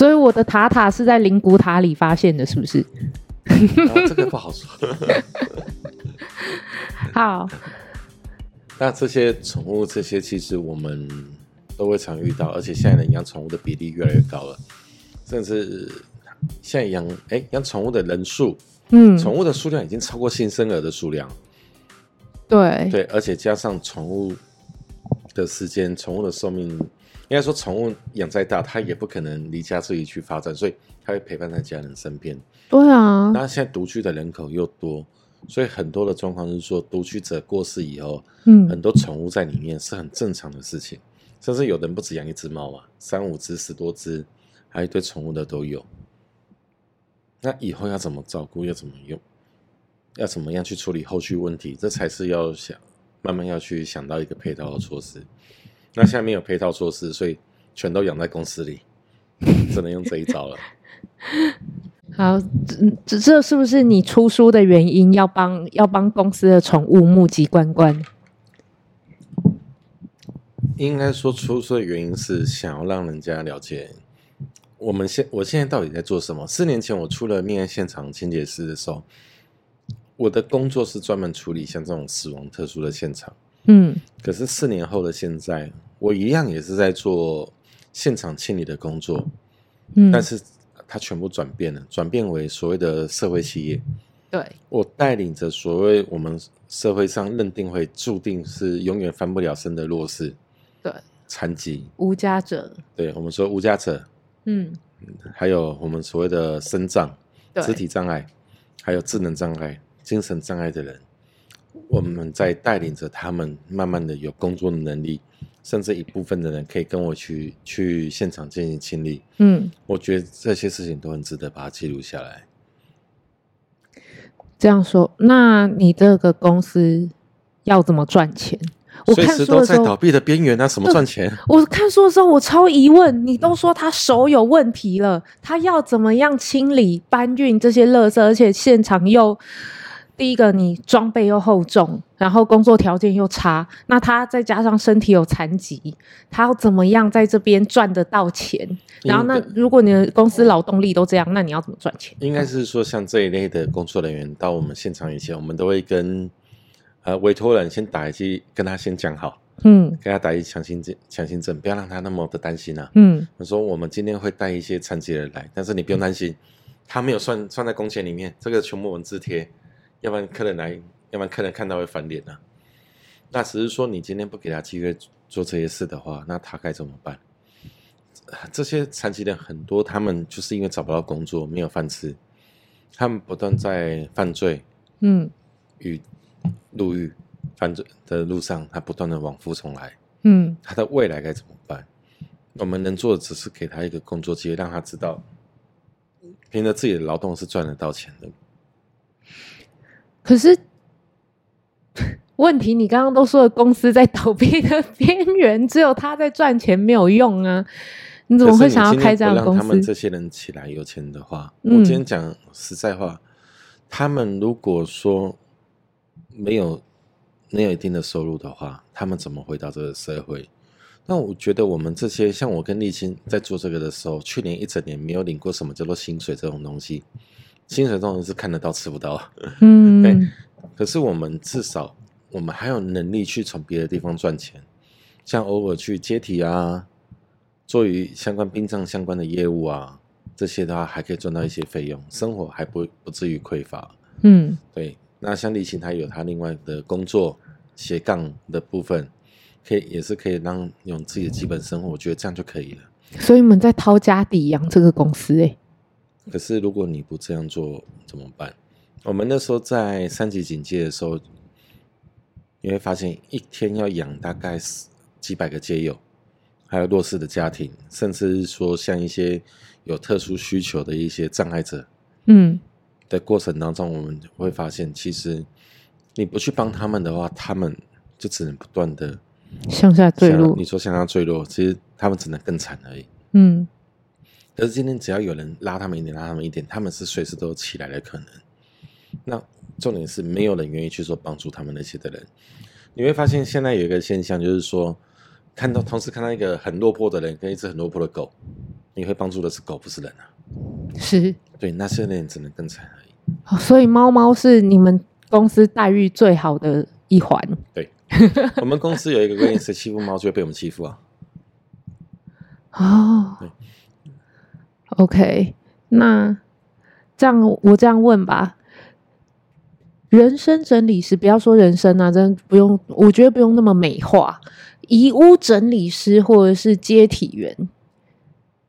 所以我的塔塔是在灵骨塔里发现的，是不是？啊、这个不好说。好，那这些宠物，这些其实我们都会常遇到，而且现在人养宠物的比例越来越高了，甚至现在养哎养宠物的人数，嗯，宠物的数量已经超过新生儿的数量。对对，而且加上宠物的时间，宠物的寿命，应该说宠物养再大，它也不可能离家自己去发展，所以它会陪伴在家人身边。对啊，那现在独居的人口又多，所以很多的状况是说，独居者过世以后，嗯，很多宠物在里面是很正常的事情，甚至有人不止养一只猫嘛，三五只、十多只，还有一堆宠物的都有。那以后要怎么照顾，要怎么用？要怎么样去处理后续问题？这才是要想慢慢要去想到一个配套的措施。那下面有配套措施，所以全都养在公司里，只能用这一招了。好，这这是不是你出书的原因？要帮要帮公司的宠物募集关关？应该说出书的原因是想要让人家了解我们现我现在到底在做什么。四年前我出了命案现场清洁师的时候。我的工作是专门处理像这种死亡特殊的现场，嗯，可是四年后的现在，我一样也是在做现场清理的工作，嗯，但是它全部转变了，转变为所谓的社会企业，对，我带领着所谓我们社会上认定会注定是永远翻不了身的弱势，对，残疾、无家者，对我们说无家者，嗯，还有我们所谓的身障、肢体障碍，还有智能障碍。精神障碍的人，我们在带领着他们，慢慢的有工作的能力，甚至一部分的人可以跟我去去现场进行清理。嗯，我觉得这些事情都很值得把它记录下来。这样说，那你这个公司要怎么赚钱？我看随时都在倒闭的边缘，那什么赚钱？我看书的时候，我超疑问。你都说他手有问题了，他要怎么样清理搬运这些垃圾，而且现场又。第一个，你装备又厚重，然后工作条件又差，那他再加上身体有残疾，他要怎么样在这边赚得到钱？然后，那如果你的公司劳动力都这样，那你要怎么赚钱？应该是说，像这一类的工作人员到我们现场以前，我们都会跟呃委托人先打一剂，跟他先讲好，嗯，给他打一强心针，强心针，不要让他那么的担心啊。嗯，我说我们今天会带一些残疾人来，但是你不用担心，他没有算算在工钱里面，这个全部文字贴。要不然客人来，要不然客人看到会翻脸啊。那只是说你今天不给他机会做这些事的话，那他该怎么办？这些残疾人很多，他们就是因为找不到工作，没有饭吃，他们不断在犯罪，嗯，与入狱犯罪的路上，他不断的往复重来，嗯，他的未来该怎么办？我们能做的只是给他一个工作机会，让他知道，凭着自己的劳动是赚得到钱的。可是，问题你刚刚都说了，公司在倒闭的边缘，只有他在赚钱，没有用啊！你怎么会想要开这样的公司？让他们这些人起来有钱的话，嗯、我今天讲实在话，他们如果说没有没有一定的收入的话，他们怎么回到这个社会？那我觉得我们这些像我跟立青在做这个的时候，去年一整年没有领过什么叫做薪水这种东西。薪水这种是看得到吃不到，嗯，对。可是我们至少我们还有能力去从别的地方赚钱，像偶尔去接体啊，做与相关殡葬相关的业务啊，这些的话还可以赚到一些费用，生活还不不至于匮乏。嗯，对。那像立青他有他另外的工作斜杠的部分，可以也是可以让用自己的基本生活，我觉得这样就可以了。所以我们在掏家底养这个公司诶、欸。可是，如果你不这样做怎么办？我们那时候在三级警戒的时候，你会发现一天要养大概几百个街友，还有弱势的家庭，甚至是说像一些有特殊需求的一些障碍者，嗯，的过程当中，我们会发现，其实你不去帮他们的话，他们就只能不断的向下坠落。你说向下坠落，其实他们只能更惨而已。嗯。可是今天只要有人拉他们一点，拉他们一点，他们是随时都有起来的可能。那重点是没有人愿意去做帮助他们那些的人。你会发现现在有一个现象，就是说看到同时看到一个很落魄的人跟一只很落魄的狗，你会帮助的是狗，不是人啊。是，对，那些人只能更惨而已。哦，所以猫猫是你们公司待遇最好的一环。对，我们公司有一个规定，谁欺负猫就会被我们欺负啊。哦，对，OK，那这样我这样问吧，人生整理师，不要说人生啊，真不用，我觉得不用那么美化。遗屋整理师或者是接体员，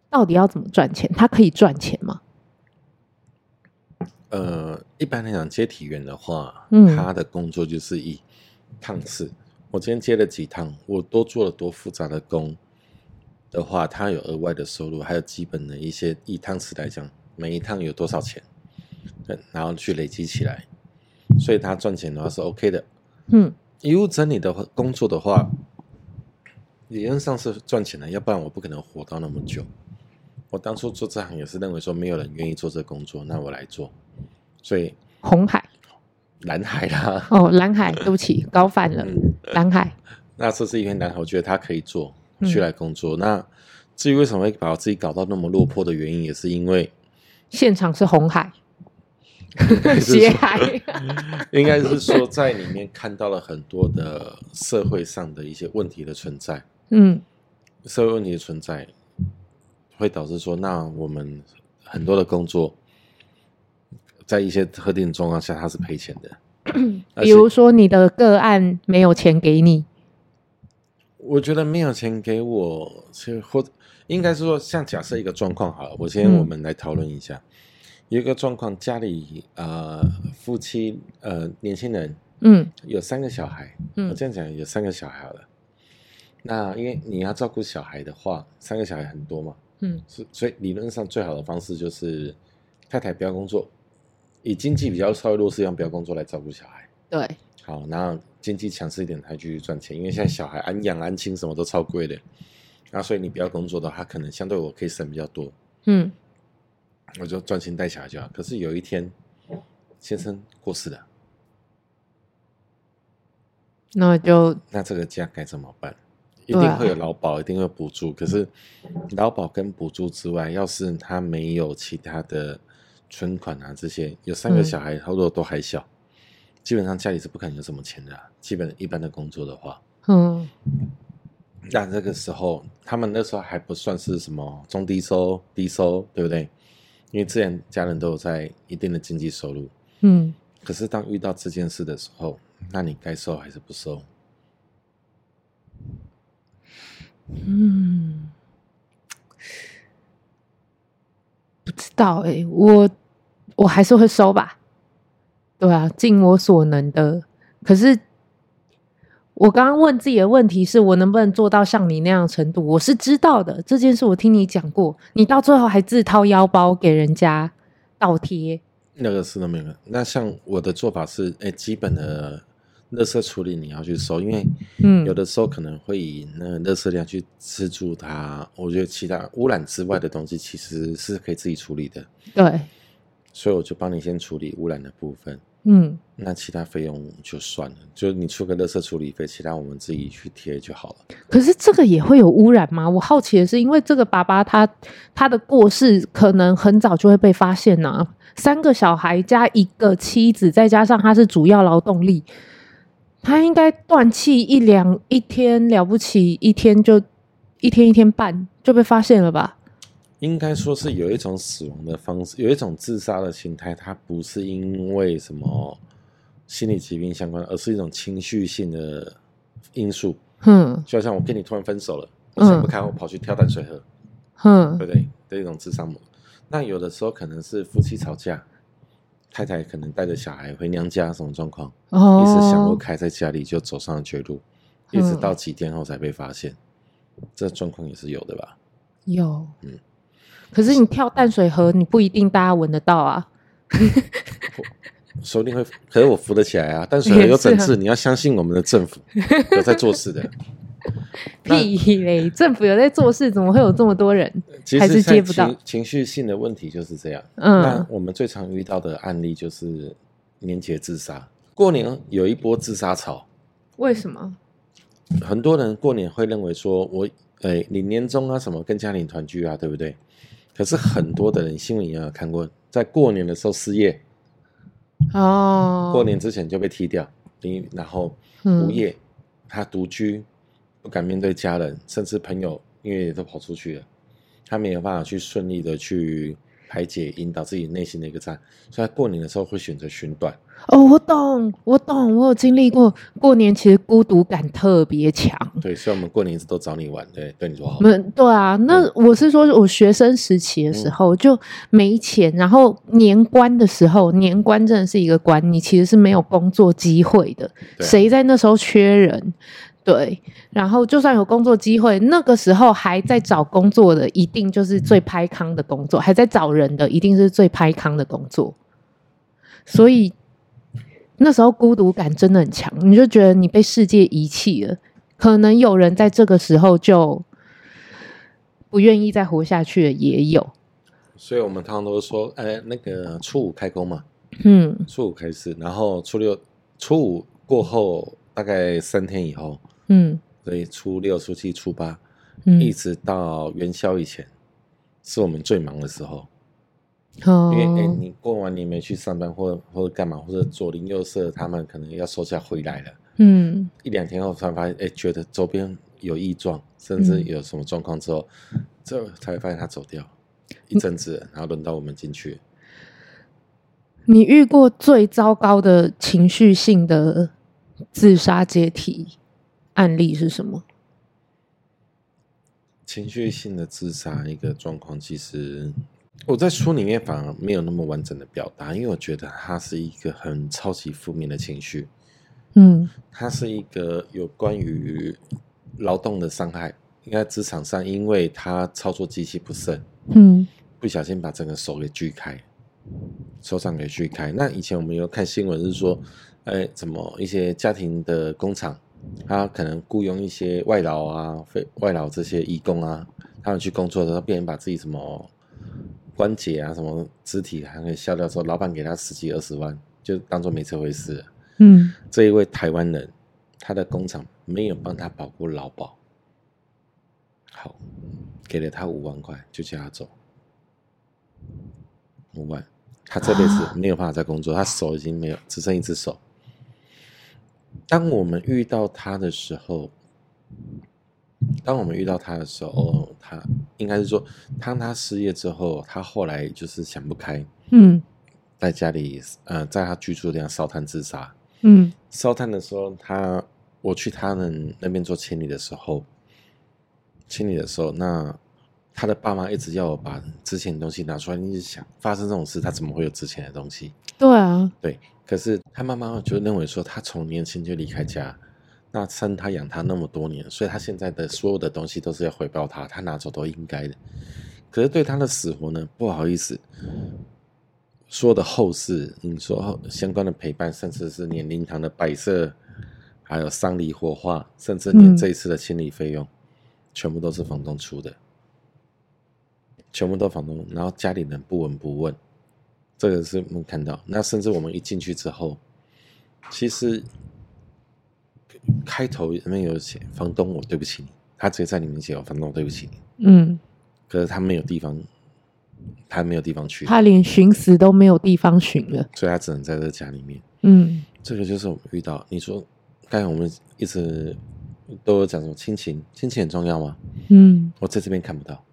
到底要怎么赚钱？他可以赚钱吗？呃，一般来讲，接体员的话，嗯，他的工作就是一趟次。我今天接了几趟，我多做了多复杂的工的话，他有额外的收入，还有基本的一些一趟次来讲，每一趟有多少钱，然后去累积起来，所以他赚钱的话是 OK 的。嗯，遗物整理的话，工作的话。理论上是赚钱的，要不然我不可能活到那么久。我当初做这行也是认为说没有人愿意做这工作，那我来做。所以红海、蓝海啦，哦，蓝海，对不起，搞反了，嗯、蓝海。那这是一片蓝海，我觉得他可以做，去来工作。嗯、那至于为什么会把我自己搞到那么落魄的原因，也是因为现场是红海。血 海，应该是说在里面看到了很多的社会上的一些问题的存在。嗯，社会问题的存在会导致说，那我们很多的工作，在一些特定状况下，它是赔钱的。比如说，你的个案没有钱给你，我觉得没有钱给我，或应该是说，像假设一个状况好了，我先我们来讨论一下，嗯、有一个状况，家里呃夫妻呃年轻人，嗯，有三个小孩，嗯，我这样讲有三个小孩好了。那因为你要照顾小孩的话，三个小孩很多嘛，嗯，所所以理论上最好的方式就是太太不要工作，以经济比较稍微弱势，让不要工作来照顾小孩。对，好，然后经济强势一点，他继续赚钱。因为现在小孩安养安亲什么都超贵的，那所以你不要工作的话，可能相对我可以省比较多。嗯，我就专心带小孩就好。可是有一天，先生过世了，那就那这个家该怎么办？一定会有劳保，一定会补助。可是劳保跟补助之外，要是他没有其他的存款啊，这些有三个小孩，好多都还小，嗯、基本上家里是不可能有什么钱的、啊。基本一般的工作的话，嗯，那这个时候他们那时候还不算是什么中低收、低收，对不对？因为之前家人都有在一定的经济收入，嗯。可是当遇到这件事的时候，那你该收还是不收？嗯，不知道哎、欸，我我还是会收吧。对啊，尽我所能的。可是我刚刚问自己的问题是我能不能做到像你那样的程度？我是知道的，这件事我听你讲过，你到最后还自掏腰包给人家倒贴，那个是都没有。那像我的做法是，哎、欸，基本的。垃圾处理你要去收，因为有的时候可能会以那个垃圾量去资助它。我觉得其他污染之外的东西其实是可以自己处理的。对，所以我就帮你先处理污染的部分。嗯，那其他费用就算了，就你出个垃圾处理费，其他我们自己去贴就好了。可是这个也会有污染吗？我好奇的是，因为这个爸爸他他的过世可能很早就会被发现呢、啊。三个小孩加一个妻子，再加上他是主要劳动力。他应该断气一两一天了不起，一天就一天一天半就被发现了吧？应该说是有一种死亡的方式，有一种自杀的形态，它不是因为什么心理疾病相关，而是一种情绪性的因素。嗯，就好像我跟你突然分手了，我想不开，我跑去跳淡水河，嗯，对不对？的一种自杀模。那有的时候可能是夫妻吵架。太太可能带着小孩回娘家，什么状况？哦，一时想不开，在家里就走上了绝路，嗯、一直到几天后才被发现。这状况也是有的吧？有，嗯。可是你跳淡水河，你不一定大家闻得到啊。说不定会，可是我扶得起来啊。淡水河有整治，啊、你要相信我们的政府 有在做事的。屁嘞！政府有在做事，怎么会有这么多人还是接不到？情绪性的问题就是这样。嗯，那我们最常遇到的案例就是年节自杀。过年有一波自杀潮，为什么？很多人过年会认为说我，我诶你年终啊什么跟家庭团聚啊，对不对？可是很多的人新闻也有看过，在过年的时候失业，哦，过年之前就被踢掉，你然后无业，嗯、他独居，不敢面对家人，甚至朋友，因为也都跑出去了，他没有办法去顺利的去。排解、引导自己内心的一个战，所以他过年的时候会选择寻短。哦，我懂，我懂，我有经历过。过年其实孤独感特别强。对，所以我们过年一直都找你玩，对，对你说好。嗯，对啊。那我是说，我学生时期的时候就没钱，嗯、然后年关的时候，年关真的是一个关，你其实是没有工作机会的。谁在那时候缺人？对，然后就算有工作机会，那个时候还在找工作的，一定就是最拍康的工作；还在找人的，一定是最拍康的工作。所以那时候孤独感真的很强，你就觉得你被世界遗弃了。可能有人在这个时候就不愿意再活下去了，也有。所以我们通常都说，哎，那个初五开工嘛，嗯，初五开始，然后初六、初五过后，大概三天以后。嗯，所以初六、初七、初八，嗯，一直到元宵以前，是我们最忙的时候。哦，因为哎，你过完年没去上班，或者或者干嘛，或者左邻右舍他们可能要收假回来了。嗯，一两天后突然发现，哎，觉得周边有异状，甚至有什么状况之后，这、嗯、才会发现他走掉一阵子，然后轮到我们进去。你遇过最糟糕的情绪性的自杀解体案例是什么？情绪性的自杀一个状况，其实我在书里面反而没有那么完整的表达，因为我觉得它是一个很超级负面的情绪。嗯，它是一个有关于劳动的伤害，应该职场上，因为他操作机器不慎，嗯，不小心把整个手给锯开，手掌给锯开。那以前我们有看新闻是说，哎，怎么一些家庭的工厂。他可能雇佣一些外劳啊，非外劳这些义工啊，他们去工作的时候，别人把自己什么关节啊、什么肢体还可以削掉之后，老板给他十几二十万，就当做没这回事。嗯，这一位台湾人，他的工厂没有帮他保过劳保，好，给了他五万块，就叫他走。五万，他这辈子没有办法再工作，他手已经没有，只剩一只手。当我们遇到他的时候，当我们遇到他的时候，他应该是说，当他失业之后，他后来就是想不开，嗯，在家里，呃，在他居住的地方烧炭自杀，嗯，烧炭的时候，他我去他们那边做清理的时候，清理的时候，那他的爸妈一直要我把之前的东西拿出来，你就想发生这种事，他怎么会有之前的东西？对啊，对。可是他妈妈就认为说，他从年轻就离开家，那生他养他那么多年，所以他现在的所有的东西都是要回报他，他拿走都应该的。可是对他的死活呢，不好意思，所有的后事，你说相关的陪伴，甚至是连灵堂的摆设，还有丧礼火化，甚至连这一次的清理费用，嗯、全部都是房东出的，全部都房东，然后家里人不闻不问。这个是能看到，那甚至我们一进去之后，其实开头里面有写房东，我对不起你，他直接在里面写，房东对不起你，嗯，可是他没有地方，他没有地方去，他连寻死都没有地方寻了，所以他只能在这家里面，嗯，这个就是我们遇到，你说刚才我们一直都有讲什么亲情，亲情很重要吗？嗯，我在这边看不到，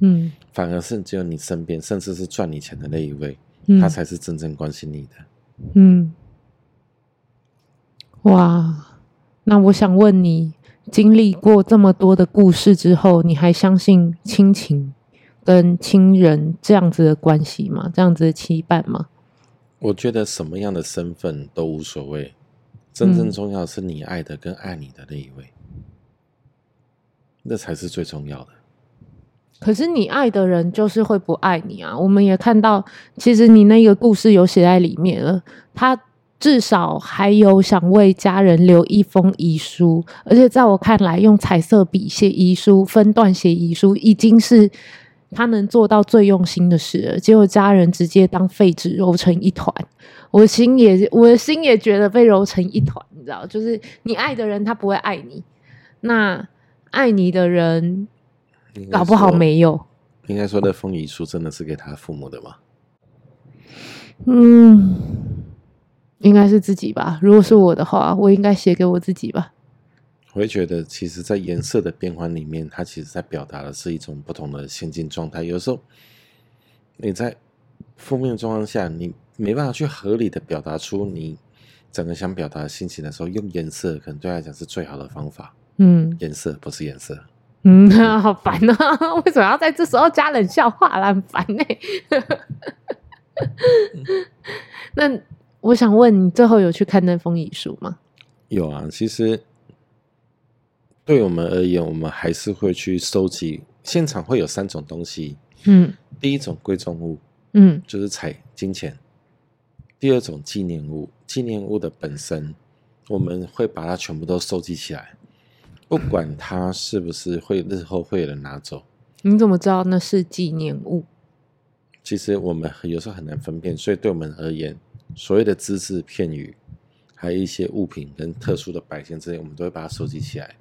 嗯，反而是只有你身边，甚至是赚你钱的那一位。他才是真正关心你的。嗯，哇，那我想问你，经历过这么多的故事之后，你还相信亲情跟亲人这样子的关系吗？这样子的羁绊吗？我觉得什么样的身份都无所谓，真正重要的是你爱的跟爱你的那一位，嗯，那才是最重要的。可是你爱的人就是会不爱你啊！我们也看到，其实你那个故事有写在里面了。他至少还有想为家人留一封遗书，而且在我看来，用彩色笔写遗书、分段写遗书，已经是他能做到最用心的事了。结果家人直接当废纸揉成一团，我心也，我的心也觉得被揉成一团。你知道，就是你爱的人，他不会爱你。那爱你的人搞不好没有。应该说，那封遗书真的是给他父母的吗？嗯，应该是自己吧。如果是我的话，我应该写给我自己吧。我会觉得，其实，在颜色的变换里面，它其实在表达的是一种不同的心境状态。有时候，你在负面状况下，你没办法去合理的表达出你整个想表达的心情的时候，用颜色可能对他来讲是最好的方法。嗯，颜色不是颜色。嗯，好烦啊！为什么要在这时候加冷笑话啦？很烦呢、欸。那我想问你，最后有去看那封遗书吗？有啊，其实。对我们而言，我们还是会去收集。现场会有三种东西，嗯，第一种贵重物，嗯，就是彩金钱；第二种纪念物，纪念物的本身，我们会把它全部都收集起来，不管它是不是会日后会有人拿走。你怎么知道那是纪念物？其实我们有时候很难分辨，所以对我们而言，所谓的只字片语，还有一些物品跟特殊的摆件之类，我们都会把它收集起来。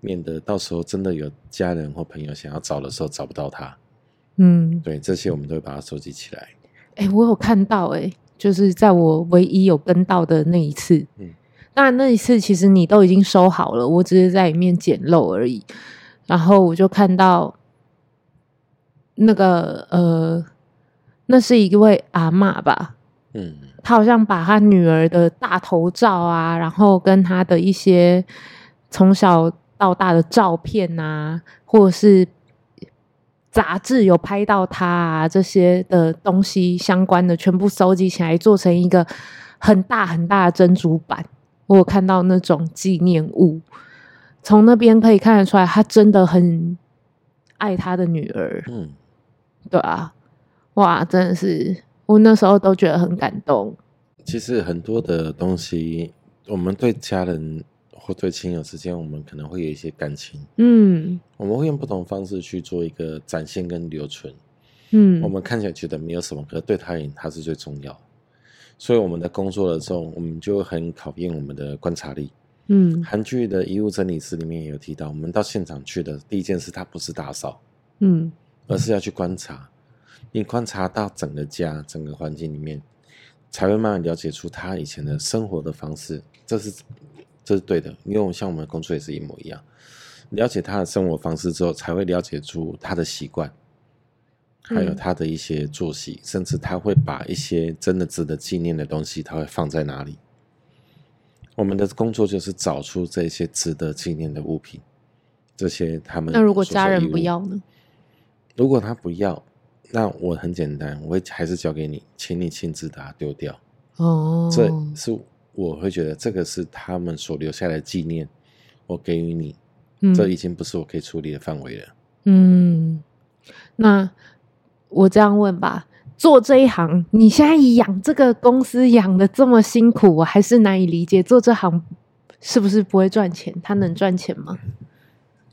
免得到时候真的有家人或朋友想要找的时候找不到它，嗯，对，这些我们都会把它收集起来。哎、欸，我有看到、欸，哎，就是在我唯一有跟到的那一次，嗯，当然那一次其实你都已经收好了，我只是在里面捡漏而已。然后我就看到那个呃，那是一位阿嬷吧，嗯，她好像把她女儿的大头照啊，然后跟她的一些从小。到大的照片啊，或者是杂志有拍到他啊，这些的东西相关的全部收集起来，做成一个很大很大的珍珠板。我有看到那种纪念物，从那边可以看得出来，他真的很爱他的女儿。嗯，对啊，哇，真的是，我那时候都觉得很感动。其实很多的东西，我们对家人。或对亲友之间，我们可能会有一些感情，嗯，我们会用不同方式去做一个展现跟留存，嗯，我们看起来觉得没有什么，可是对他而言，他是最重要。所以我们在工作的时候，我们就很考验我们的观察力，嗯，韩剧的遗物整理师里面也有提到，我们到现场去的第一件事，他不是打扫，嗯，而是要去观察，你观察到整个家、整个环境里面，才会慢慢了解出他以前的生活的方式，这是。这是对的，因为像我们的工作也是一模一样。了解他的生活方式之后，才会了解出他的习惯，还有他的一些作息，嗯、甚至他会把一些真的值得纪念的东西，他会放在哪里。我们的工作就是找出这些值得纪念的物品，这些他们。那如果家人不要呢？如果他不要，那我很简单，我会还是交给你，请你亲自把它丢掉。哦，这是。我会觉得这个是他们所留下来的纪念，我给予你，嗯，这已经不是我可以处理的范围了。嗯，那我这样问吧，做这一行，你现在养这个公司养的这么辛苦，我还是难以理解，做这行是不是不会赚钱？他能赚钱吗？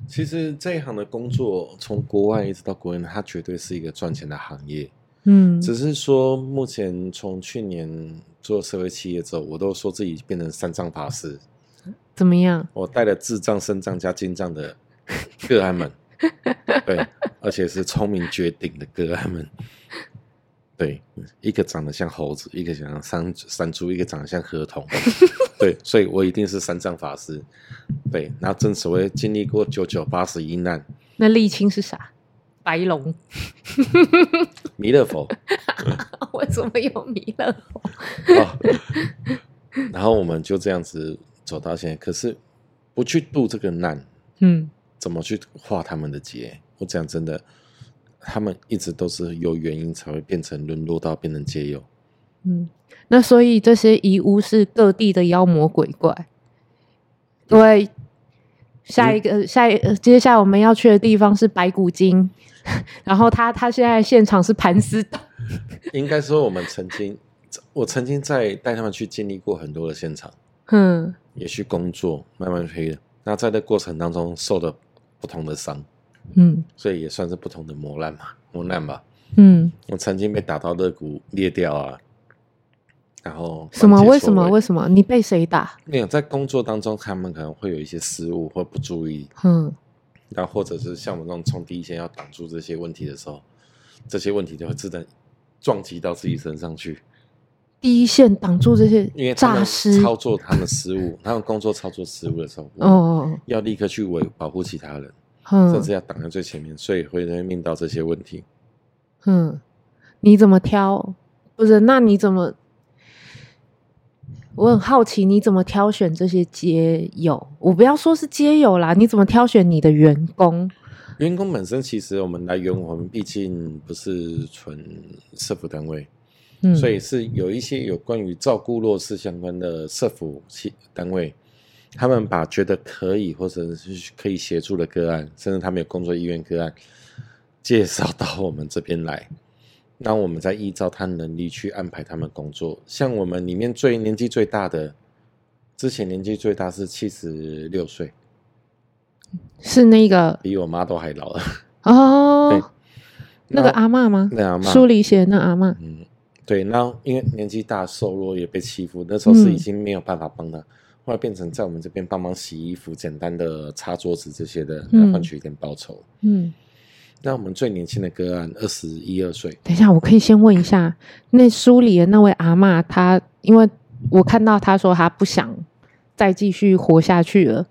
其实这一行的工作，从国外一直到国内，它绝对是一个赚钱的行业。嗯，只是说目前从去年做社会企业之后，我都说自己变成三藏法师。怎么样？我带了智障、身障加精藏的个案们，对，而且是聪明绝顶的个案们。对，一个长得像猴子，一个像山山猪，一个长得像河童。对，所以我一定是三藏法师。对，然后正所谓经历过九九八十一难。那沥青是啥？白龙，弥勒佛，我怎么有弥勒佛？哦，然后我们就这样子走到现在，可是不去度这个难，嗯，怎么去化他们的劫？我讲真的，他们一直都是有原因才会变成沦落到变成街友。嗯，那所以这些遗物是各地的妖魔鬼怪，对。下一个，嗯、下一，接下来我们要去的地方是白骨精，然后他他现在现场是盘丝洞。应该说，我们曾经，我曾经在带他们去经历过很多的现场，嗯，也去工作，慢慢推。那在这过程当中受了不同的伤，嗯，所以也算是不同的磨难嘛，磨难吧。嗯，我曾经被打到肋骨裂掉啊，然后什么？为什么？为什么？你被谁打？没有，在工作当中，他们可能会有一些失误或不注意。嗯，然后或者是像我们这种冲第一线要挡住这些问题的时候，这些问题就会自动撞击到自己身上去。第一线挡住这些，因为他操作他们失误，他们工作操作失误的时候，哦，要立刻去维保护其他人，嗯，甚至要挡在最前面，所以会会面到这些问题。嗯，你怎么挑？不是，那你怎么？我很好奇，你怎么挑选这些街友？我不要说是街友啦，你怎么挑选你的员工？员工本身其实我们来源，我们毕竟不是纯社服单位，嗯，所以是有一些有关于照顾弱势相关的社福单位，他们把觉得可以或者是可以协助的个案，甚至他们有工作意愿个案，介绍到我们这边来。那我们再依照他能力去安排他们工作。像我们里面最年纪最大的，之前年纪最大是七十六岁，是那个比我妈都还老了哦。对，那个阿嬷吗？那阿嬷，书里写那阿嬷。嗯，对。那因为年纪大、瘦弱也被欺负，那时候是已经没有办法帮他，嗯、后来变成在我们这边帮忙洗衣服、简单的擦桌子这些的，来换取一点报酬。那我们最年轻的个案，二十一二岁。等一下，我可以先问一下，那书里的那位阿嬷，她因为我看到她说她不想再继续活下去了，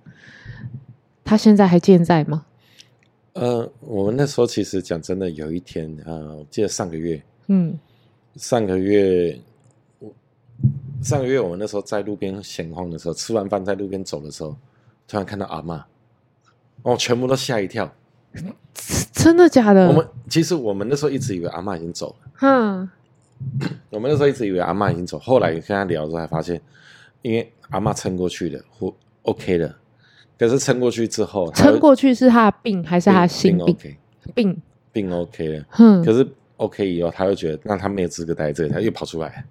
她现在还健在吗？呃，我们那时候其实讲真的，有一天，呃，我记得上个月，嗯，上个月我，上个月我们那时候在路边闲晃的时候，吃完饭在路边走的时候，突然看到阿嬷，哦，全部都吓一跳。真的假的？我们其实我们那时候一直以为阿嬷已经走了。嗯，我们那时候一直以为阿嬷已经走，后来跟他聊的时候才发现，因为阿嬷撑过去了，或 OK 了。可是撑过去之后，撑过去是他的病还是他的心病？病病，病 OK 了。嗯，可是 OK 以后，他又觉得那他没有资格待在这里，他又跑出来。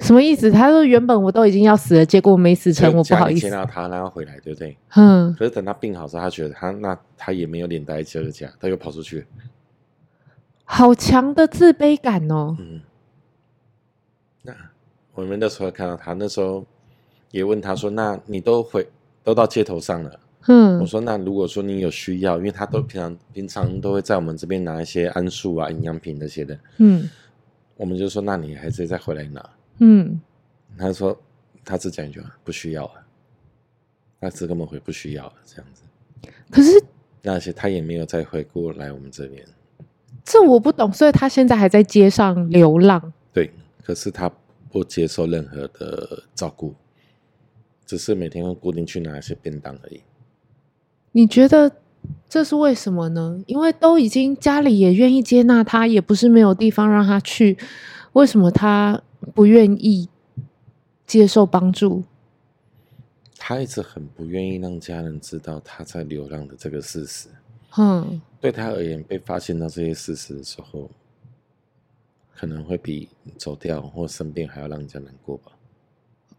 什么意思？他说原本我都已经要死了，结果没死成，我不好意思。见到他，然后回来，对不对？嗯。可是等他病好之后，他觉得他那他也没有脸待这个家，他又跑出去。好强的自卑感哦。嗯。那我们那时候看到他，那时候也问他说：“那你都回都到街头上了？”嗯。我说：“那如果说你有需要，因为他都平常平常都会在我们这边拿一些桉树啊、营养品那些的。”嗯。我们就说：“那你还是再回来拿。”嗯，他说他只讲一句话，不需要啊，他只跟我们回不需要了这样子。可是，那些他也没有再回过来我们这边。这我不懂，所以他现在还在街上流浪。对，可是他不接受任何的照顾，只是每天会固定去拿一些便当而已。你觉得这是为什么呢？因为都已经家里也愿意接纳他，也不是没有地方让他去。为什么他不愿意接受帮助？他一直很不愿意让家人知道他在流浪的这个事实。嗯，对他而言，被发现到这些事实的时候，可能会比走掉或生病还要让人家难过吧。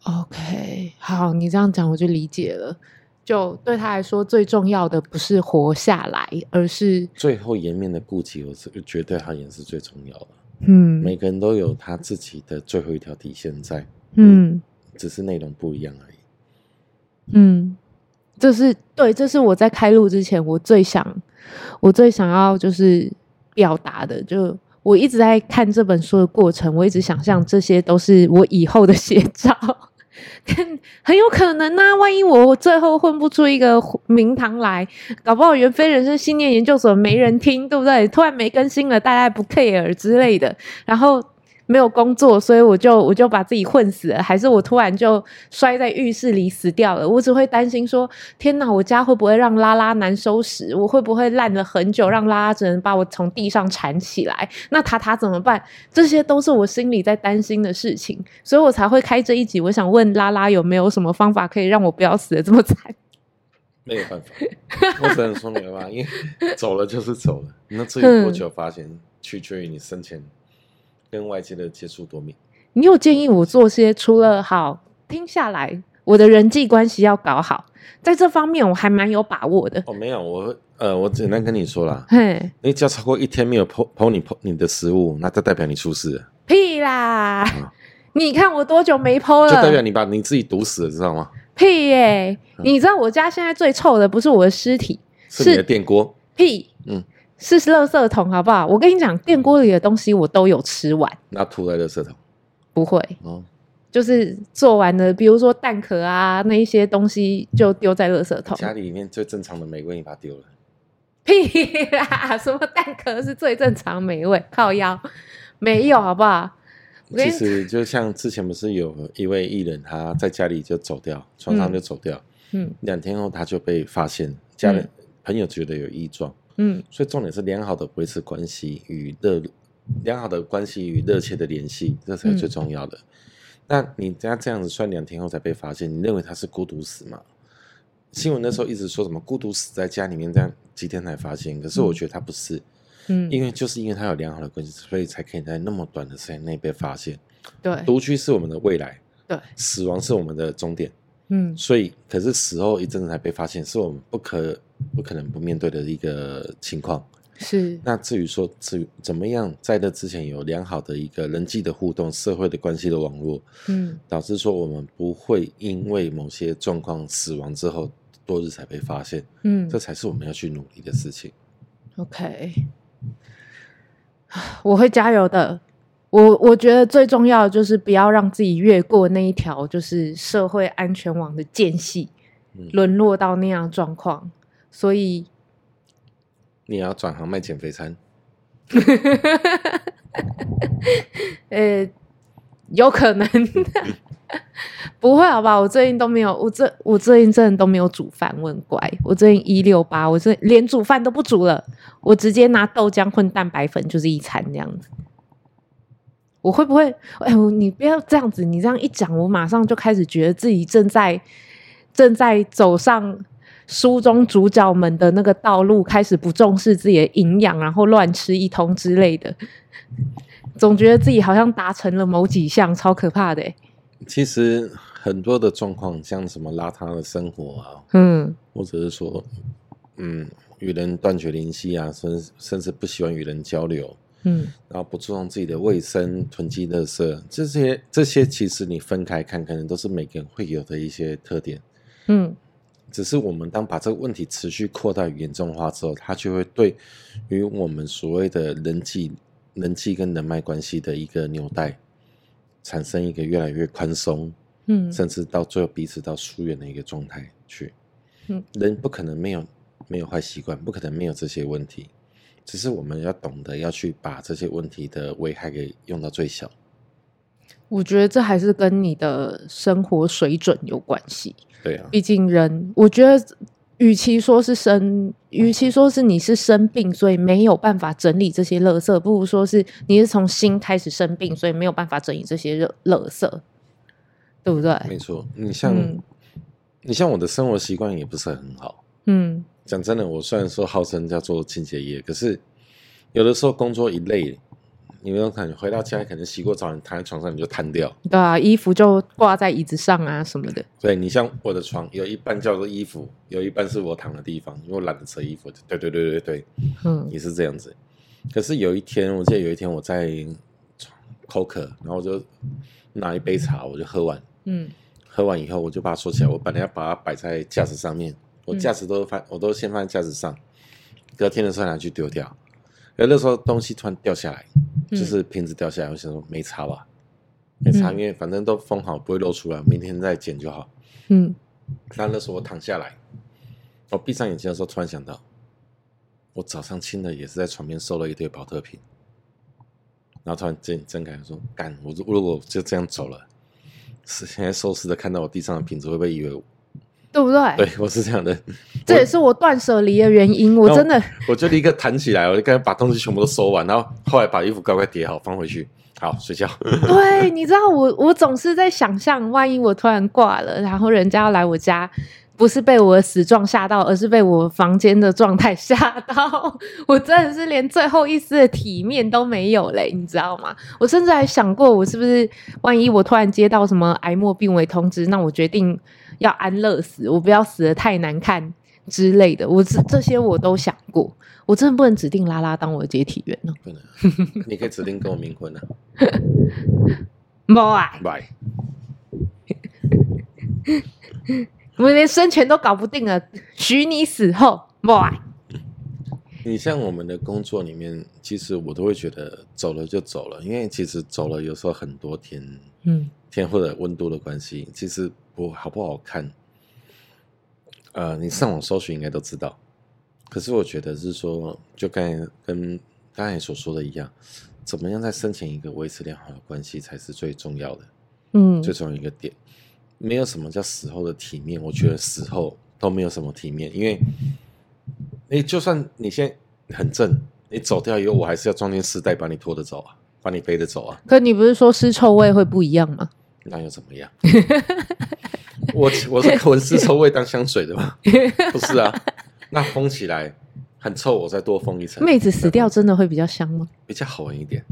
OK，好，你这样讲我就理解了。就对他来说，最重要的不是活下来，而是最后颜面的顾及，我是觉得对他也是最重要的。嗯，每个人都有他自己的最后一条底线在，嗯，只是内容不一样而已。嗯，这是对，这是我在开录之前我最想，我最想要就是表达的。就我一直在看这本书的过程，我一直想象这些都是我以后的写照。很有可能呐、万一我最后混不出一个名堂来，搞不好元非人生信念研究所没人听，对不对？突然没更新了，大家不 care 之类的，然后。没有工作，所以我就我就把自己混死了，还是我突然就摔在浴室里死掉了？我只会担心说：天哪，我家会不会让拉拉难收拾？我会不会烂了很久，让拉拉只能把我从地上铲起来？那塔塔怎么办？这些都是我心里在担心的事情，所以我才会开这一集。我想问拉拉有没有什么方法可以让我不要死得这么惨？没有办法，我只能说没有办法，因为走了就是走了。那至于多久发现，嗯、取决于你生前。跟外界的接触多面？你有建议我做些除了好听下来，我的人际关系要搞好，在这方面我还蛮有把握的。哦，没有，我呃，我简单跟你说啦，嘿，你只要超过一天没有 po po 你 po 你的食物，那就代表你出事了。屁啦！你看我多久没 po 了？就代表你把你自己毒死了，知道吗？屁耶、欸！嗯、你知道我家现在最臭的不是我的尸体，是你的电锅。屁，嗯，是垃圾桶，好不好？我跟你讲，电锅里的东西我都有吃完。那吐在垃圾桶？不会，哦，就是做完了，比如说蛋壳啊，那一些东西就丢在垃圾桶。家里面最正常的美味，你把它丢了。屁啦！什么蛋壳是最正常美味？靠腰没有，好不好？其实就像之前不是有一位艺人，他在家里就走掉，床上就走掉，嗯，两天后他就被发现，家人、嗯、朋友觉得有异状，嗯，所以重点是良好的维持关系与热良好的关系与热切的联系，这才是最重要的。嗯、那你家这样子算两天后才被发现，你认为他是孤独死吗？新闻那时候一直说什么孤独死在家里面，这样几天才发现，可是我觉得他不是。嗯，因为就是因为他有良好的关系，所以才可以在那么短的时间内被发现。对，独居是我们的未来，对，死亡是我们的终点。嗯，所以可是死后一阵子才被发现，是我们不可不可能不面对的一个情况。是。那至于说至于怎么样在这之前有良好的一个人际的互动、社会的关系的网络，嗯，导致说我们不会因为某些状况死亡之后多日才被发现。嗯，这才是我们要去努力的事情。OK。我会加油的。我我觉得最重要的就是不要让自己越过那一条就是社会安全网的间隙，沦落到那样状况。所以你要转行卖减肥餐？呃，有可能。不会好吧？我最近都没有，我这我最近真的都没有煮饭，我很乖。我最近一六八，我这连煮饭都不煮了，我直接拿豆浆混蛋白粉就是一餐这样子。我会不会？哎呦，你不要这样子，你这样一讲，我马上就开始觉得自己正在正在走上书中主角们的那个道路，开始不重视自己的营养，然后乱吃一通之类的。总觉得自己好像达成了某几项，超可怕的。其实很多的状况，像什么邋遢的生活啊，嗯，或者是说，嗯，与人断绝联系啊，甚甚至不喜欢与人交流，嗯，然后不注重自己的卫生、囤积垃圾，这些这些其实你分开看，可能都是每个人会有的一些特点，嗯，只是我们当把这个问题持续扩大、严重化之后，它就会对于我们所谓的人际、人际跟人脉关系的一个纽带。产生一个越来越宽松，嗯，甚至到最后彼此到疏远的一个状态去，嗯，人不可能没有没有坏习惯，不可能没有这些问题，只是我们要懂得要去把这些问题的危害给用到最小。我觉得这还是跟你的生活水准有关系，对啊，毕竟人，我觉得。与其说是生，与其说是你是生病，所以没有办法整理这些垃圾，不如说是你是从心开始生病，所以没有办法整理这些垃垃圾，对不对？没错，你像、嗯、你像我的生活习惯也不是很好。嗯，讲真的，我虽然说号称叫做清洁业，可是有的时候工作一累。你没有看，回到家可能洗过澡，你躺在床上你就瘫掉。对啊，衣服就挂在椅子上啊什么的。对，你像我的床，有一半叫做衣服，有一半是我躺的地方，因为我懒得扯衣服。对对对对对，嗯，也是这样子。可是有一天，我记得有一天我在口渴，然后我就拿一杯茶，我就喝完。嗯，喝完以后我就把它收起来，我本来要把它摆在架子上面，我架子都放，我都先放在架子上，隔天的时候拿去丢掉。而那时候东西突然掉下来。就是瓶子掉下来，我想说没差吧，没差，因为反正都封好，不会漏出来，明天再捡就好。嗯，但那时候我躺下来，我闭上眼睛的时候，突然想到，我早上亲的也是在床边收了一堆保特瓶，然后突然睁睁开说，干，我如果就这样走了，是现在收拾的看到我地上的瓶子，会不会以为我？对不对？对，我是这样的，这也是我断舍离的原因。我真的，我就立刻弹起来，我就赶紧把东西全部都收完，然后后来把衣服乖乖叠好放回去，好睡觉。对，你知道我，我总是在想象，万一我突然挂了，然后人家要来我家，不是被我的死状吓到，而是被我房间的状态吓到，我真的是连最后一丝的体面都没有嘞，你知道吗？我甚至还想过，我是不是万一我突然接到什么癌末病危通知，那我决定。要安乐死，我不要死得太难看之类的，我这这些我都想过，我真的不能指定拉拉当我的接体员呢？不能，你可以指定跟我冥婚啊。不啊，不爱。我们连生前都搞不定了，许你死后不啊。你像我们的工作里面，其实我都会觉得走了就走了，因为其实走了有时候很多天，嗯，天或者温度的关系，其实不好不好看。呃，你上网搜寻应该都知道。可是我觉得是说，就刚才跟刚才所说的一样，怎么样在生前一个维持良好的关系才是最重要的，嗯，最重要一个点。没有什么叫死后的体面，我觉得死后都没有什么体面，因为，你就算你现在很正，你走掉以后，我还是要装进尸袋把你拖着走啊，把你背着走啊。可你不是说尸臭味会不一样吗？那又怎么样？我我是闻尸臭味当香水的吗？不是啊，那封起来很臭，我再多封一层。妹子死掉真的会比较香吗？比较好闻一点，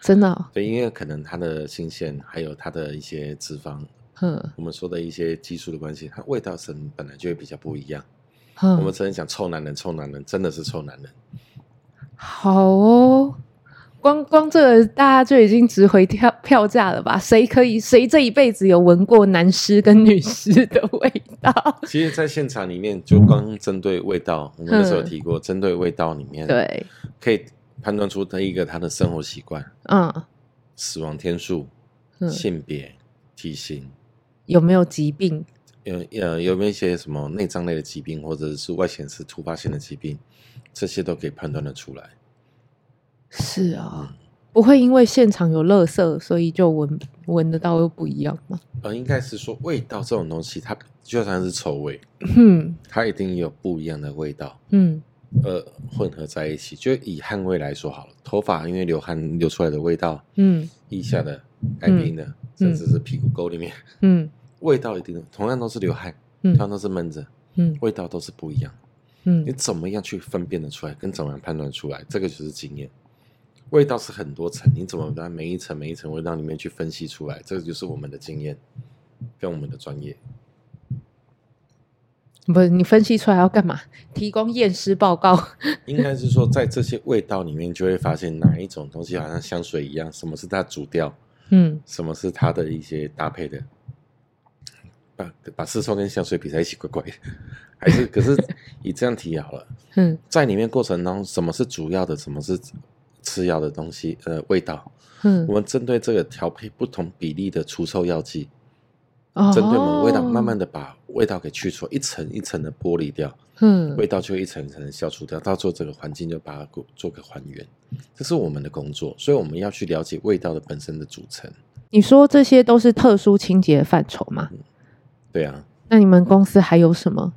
真的、哦。对，因为可能它的新鲜，还有它的一些脂肪。嗯，我们说的一些激素的关系，它味道上本来就会比较不一样。嗯，我们曾经讲臭男人，臭男人真的是臭男人。好哦，光光这个大家就已经值回票票价了吧？谁可以？谁这一辈子有闻过男尸跟女尸的味道？其实，在现场里面，就光针对味道，我们那时候有提过，针对味道里面，对，可以判断出他一个他的生活习惯，嗯，死亡天数，性别，体型。有没有疾病？有呃，有没有一些什么内脏类的疾病，或者是外显示突发性的疾病，这些都可以判断的出来。是啊，嗯、不会因为现场有垃圾，所以就闻闻得到又不一样吗？呃，应该是说味道这种东西，它就算是臭味，嗯，它一定有不一样的味道，嗯，呃，混合在一起。就以汗味来说好了，头发因为流汗流出来的味道，嗯，腋下的干冰的。嗯。甚至是屁股沟里面，嗯，味道一定同样都是流汗，嗯，同样都是闷着，嗯，味道都是不一样，嗯，你怎么样去分辨得出来，跟怎么样判断出来，这个就是经验。味道是很多层，你怎么在每一层每一层味道里面去分析出来，这个就是我们的经验跟我们的专业。不是你分析出来要干嘛？提供验尸报告？应该是说，在这些味道里面，就会发现哪一种东西好像香水一样，什么是它主调。嗯，什么是它的一些搭配的？把把尸臭跟香水比在一起，怪怪的。还是可是以这样提好了。嗯，在里面过程当中，什么是主要的？什么是次要的东西？呃，味道。嗯，我们针对这个调配不同比例的除臭药剂，哦，针对我们味道，慢慢的把味道给去除，一层一层的剥离掉。嗯，味道就一层一层的消除掉，到最后整个环境就把它做个还原。这是我们的工作，所以我们要去了解味道的本身的组成。你说这些都是特殊清洁范畴吗？嗯，对啊。那你们公司还有什么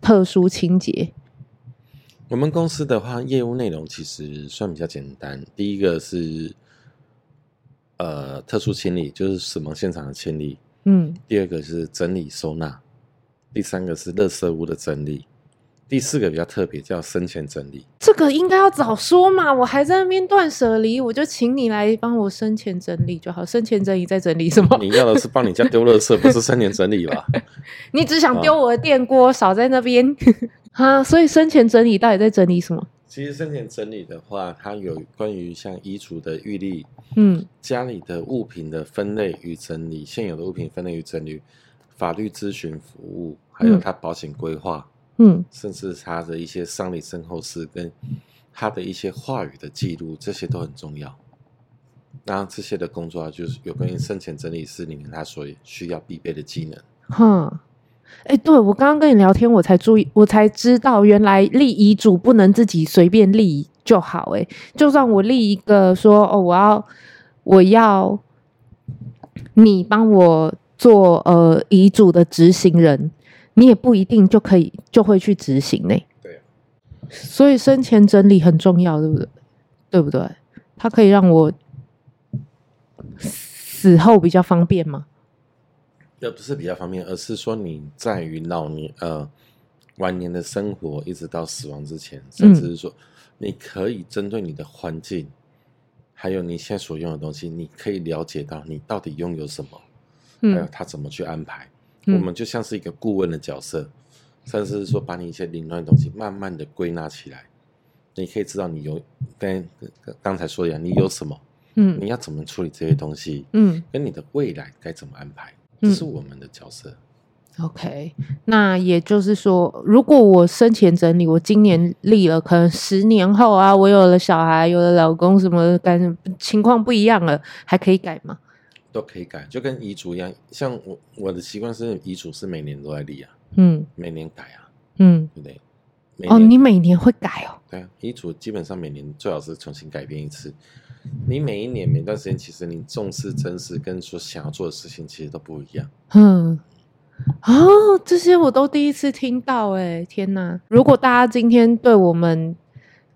特殊清洁？我们公司的话，业务内容其实算比较简单。第一个是呃特殊清理，就是死亡现场的清理。嗯。第二个是整理收纳。第三个是垃圾屋的整理。第四个比较特别，叫生前整理。这个应该要早说嘛，我还在那边断舍离，我就请你来帮我生前整理就好。生前整理在整理什么？你要的是帮你家丢垃圾，不是生前整理吧？你只想丢我的电锅，少在那边 啊！所以生前整理到底在整理什么？其实生前整理的话，它有关于像衣橱的预立，嗯，家里的物品的分类与整理，现有的物品分类与整理，法律咨询服务，还有它保险规划。嗯嗯，甚至他的一些丧礼身后事跟他的一些话语的记录，这些都很重要。然后这些的工作啊就是有关于生前整理师里面他所需要必备的技能。哼，哎，对，我刚刚跟你聊天，我才注意，我才知道原来立遗嘱不能自己随便立就好。哎，就算我立一个说哦，我要我要你帮我做呃遗嘱的执行人。你也不一定就可以就会去执行呢。对啊，所以生前整理很重要，对不对？对不对？它可以让我死后比较方便吗？也不是比较方便，而是说你在于老年呃晚年的生活，一直到死亡之前，甚至是说你可以针对你的环境，还有你现在所用的东西，你可以了解到你到底拥有什么，还有他怎么去安排。我们就像是一个顾问的角色，甚至是说把你一些凌乱的东西慢慢的归纳起来，你可以知道你有跟刚才说的一样，你有什么，嗯，你要怎么处理这些东西？嗯，跟你的未来该怎么安排？这是我们的角色。OK，那也就是说，如果我生前整理，我今年立了，可能十年后啊，我有了小孩，有了老公，什么感情况不一样了，还可以改吗？都可以改，就跟遗嘱一样。像我我的习惯是遗嘱是每年都在立啊，嗯，每年改啊，嗯，对不对？哦，你每年会改哦？对啊，遗嘱基本上每年最好是重新改变一次。你每一年每段时间，其实你重视、珍视跟所想要做的事情，其实都不一样。嗯。哦，这些我都第一次听到，哎，天哪！如果大家今天对我们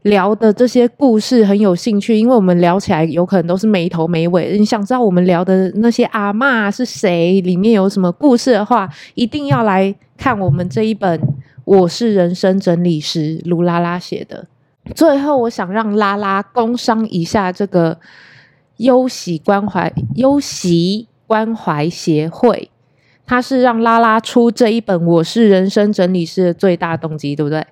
聊的这些故事很有兴趣，因为我们聊起来有可能都是没头没尾，你想知道我们聊的那些阿嬷是谁，里面有什么故事的话，一定要来看我们这一本《我是人生整理师》卢拉拉写的。最后，我想让拉拉工商一下这个优喜关怀优喜关怀协会。他是让拉拉出这一本《我是人生整理师》的最大动机，对不对？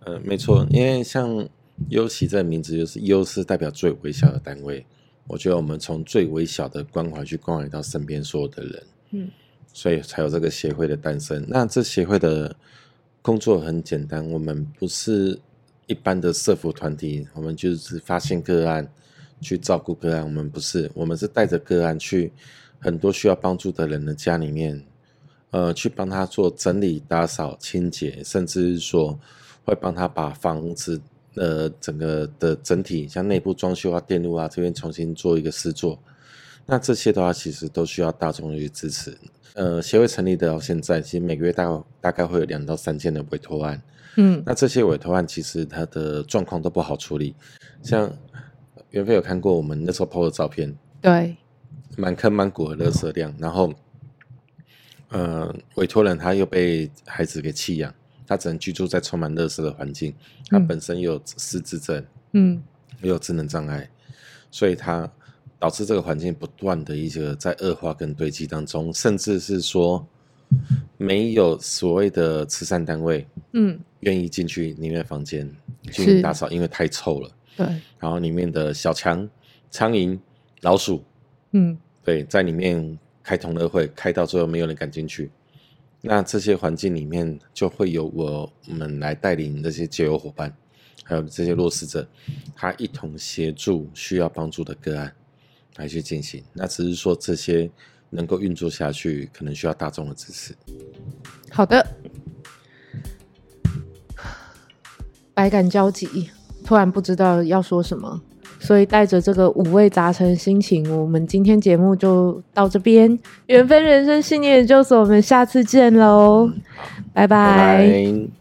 呃，没错，因为像“优喜”这个名字，就是“优”是代表最微小的单位。我觉得我们从最微小的关怀去关怀到身边所有的人，嗯，所以才有这个协会的诞生。那这协会的工作很简单，我们不是一般的社福团体，我们就是发现个案去照顾个案。我们不是，我们是带着个案去。很多需要帮助的人的家里面，呃，去帮他做整理、打扫、清洁，甚至是说会帮他把房子呃整个的整体，像内部装修啊、电路啊这边重新做一个试做。那这些的话，其实都需要大众去支持。呃，协会成立到现在，其实每个月大概大概会有两到三件的委托案。嗯，那这些委托案其实它的状况都不好处理。像袁飞有看过我们那时候 PO 的照片，对。满坑满谷的垃圾量，然后，呃，委托人他又被孩子给弃养，他只能居住在充满垃圾的环境，他本身又有失智症，嗯，也有智能障碍，所以他导致这个环境不断的一个在恶化跟堆积当中，甚至是说没有所谓的慈善单位，嗯，愿意进去里面房间进行打扫，因为太臭了，对，然后里面的小强、苍蝇、老鼠。嗯，对，在里面开同乐会，开到最后没有人敢进去。那这些环境里面就会有我们来带领这些街友伙伴，还有这些弱势者，他一同协助需要帮助的个案来去进行。那只是说这些能够运作下去，可能需要大众的支持。好的，百感交集，突然不知道要说什么。所以带着这个五味杂陈心情，我们今天节目就到这边。缘分人生信念研究所，我们下次见喽，拜拜。拜拜。